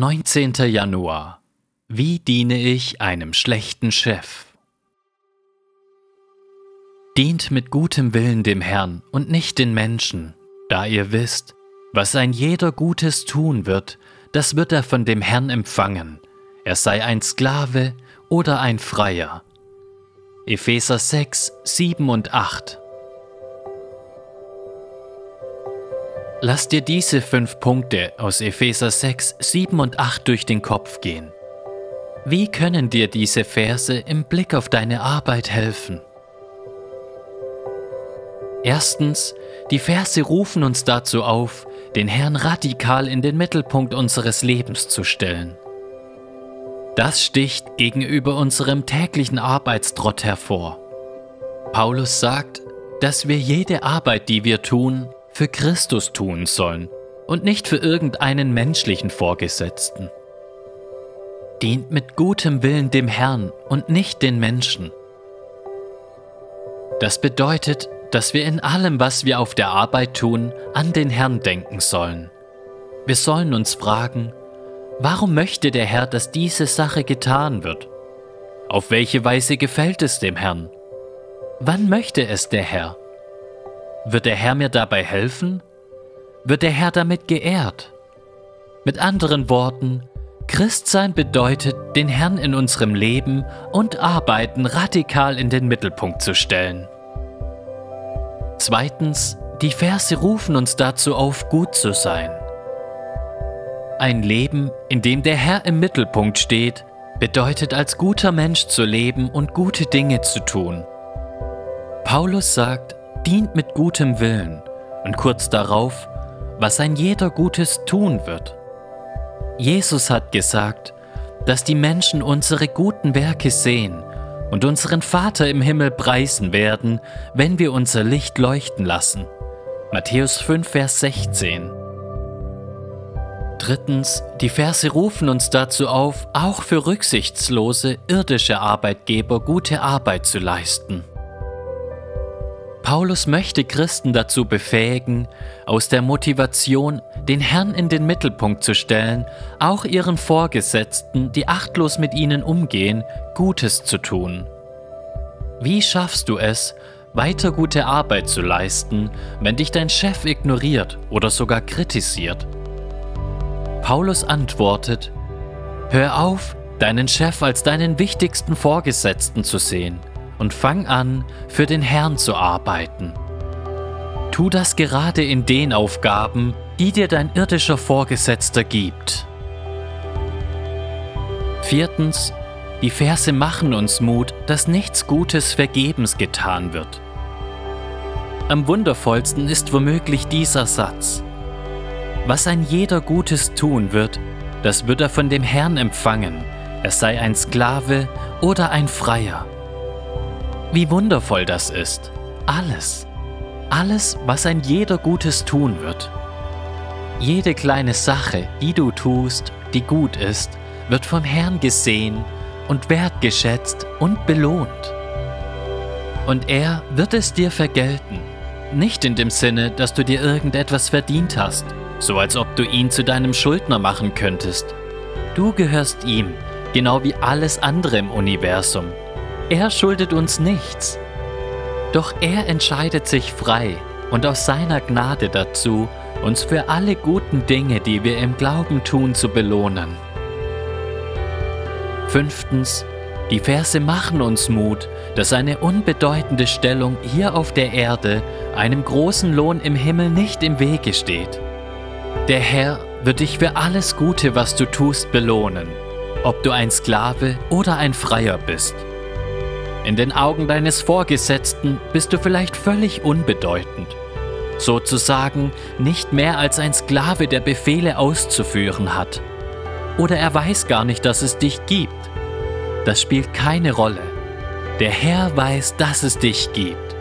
19. Januar. Wie diene ich einem schlechten Chef? Dient mit gutem Willen dem Herrn und nicht den Menschen, da ihr wisst, was ein jeder Gutes tun wird, das wird er von dem Herrn empfangen, er sei ein Sklave oder ein Freier. Epheser 6, 7 und 8 Lass dir diese fünf Punkte aus Epheser 6, 7 und 8 durch den Kopf gehen. Wie können dir diese Verse im Blick auf deine Arbeit helfen? Erstens, die Verse rufen uns dazu auf, den Herrn radikal in den Mittelpunkt unseres Lebens zu stellen. Das sticht gegenüber unserem täglichen Arbeitstrott hervor. Paulus sagt, dass wir jede Arbeit, die wir tun, für Christus tun sollen und nicht für irgendeinen menschlichen Vorgesetzten. Dient mit gutem Willen dem Herrn und nicht den Menschen. Das bedeutet, dass wir in allem, was wir auf der Arbeit tun, an den Herrn denken sollen. Wir sollen uns fragen, warum möchte der Herr, dass diese Sache getan wird? Auf welche Weise gefällt es dem Herrn? Wann möchte es der Herr? Wird der Herr mir dabei helfen? Wird der Herr damit geehrt? Mit anderen Worten, Christsein bedeutet, den Herrn in unserem Leben und Arbeiten radikal in den Mittelpunkt zu stellen. Zweitens, die Verse rufen uns dazu auf, gut zu sein. Ein Leben, in dem der Herr im Mittelpunkt steht, bedeutet als guter Mensch zu leben und gute Dinge zu tun. Paulus sagt, dient mit gutem Willen und kurz darauf, was ein jeder Gutes tun wird. Jesus hat gesagt, dass die Menschen unsere guten Werke sehen und unseren Vater im Himmel preisen werden, wenn wir unser Licht leuchten lassen. Matthäus 5, Vers 16. Drittens, die Verse rufen uns dazu auf, auch für rücksichtslose irdische Arbeitgeber gute Arbeit zu leisten. Paulus möchte Christen dazu befähigen, aus der Motivation, den Herrn in den Mittelpunkt zu stellen, auch ihren Vorgesetzten, die achtlos mit ihnen umgehen, Gutes zu tun. Wie schaffst du es, weiter gute Arbeit zu leisten, wenn dich dein Chef ignoriert oder sogar kritisiert? Paulus antwortet, Hör auf, deinen Chef als deinen wichtigsten Vorgesetzten zu sehen und fang an, für den Herrn zu arbeiten. Tu das gerade in den Aufgaben, die dir dein irdischer Vorgesetzter gibt. Viertens, die Verse machen uns Mut, dass nichts Gutes vergebens getan wird. Am wundervollsten ist womöglich dieser Satz. Was ein jeder Gutes tun wird, das wird er von dem Herrn empfangen, er sei ein Sklave oder ein Freier. Wie wundervoll das ist. Alles. Alles, was ein jeder Gutes tun wird. Jede kleine Sache, die du tust, die gut ist, wird vom Herrn gesehen und wertgeschätzt und belohnt. Und er wird es dir vergelten. Nicht in dem Sinne, dass du dir irgendetwas verdient hast, so als ob du ihn zu deinem Schuldner machen könntest. Du gehörst ihm, genau wie alles andere im Universum. Er schuldet uns nichts. Doch er entscheidet sich frei und aus seiner Gnade dazu, uns für alle guten Dinge, die wir im Glauben tun, zu belohnen. Fünftens, die Verse machen uns Mut, dass eine unbedeutende Stellung hier auf der Erde einem großen Lohn im Himmel nicht im Wege steht. Der Herr wird dich für alles Gute, was du tust, belohnen, ob du ein Sklave oder ein Freier bist. In den Augen deines Vorgesetzten bist du vielleicht völlig unbedeutend. Sozusagen nicht mehr als ein Sklave, der Befehle auszuführen hat. Oder er weiß gar nicht, dass es dich gibt. Das spielt keine Rolle. Der Herr weiß, dass es dich gibt.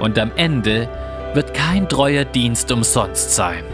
Und am Ende wird kein treuer Dienst umsonst sein.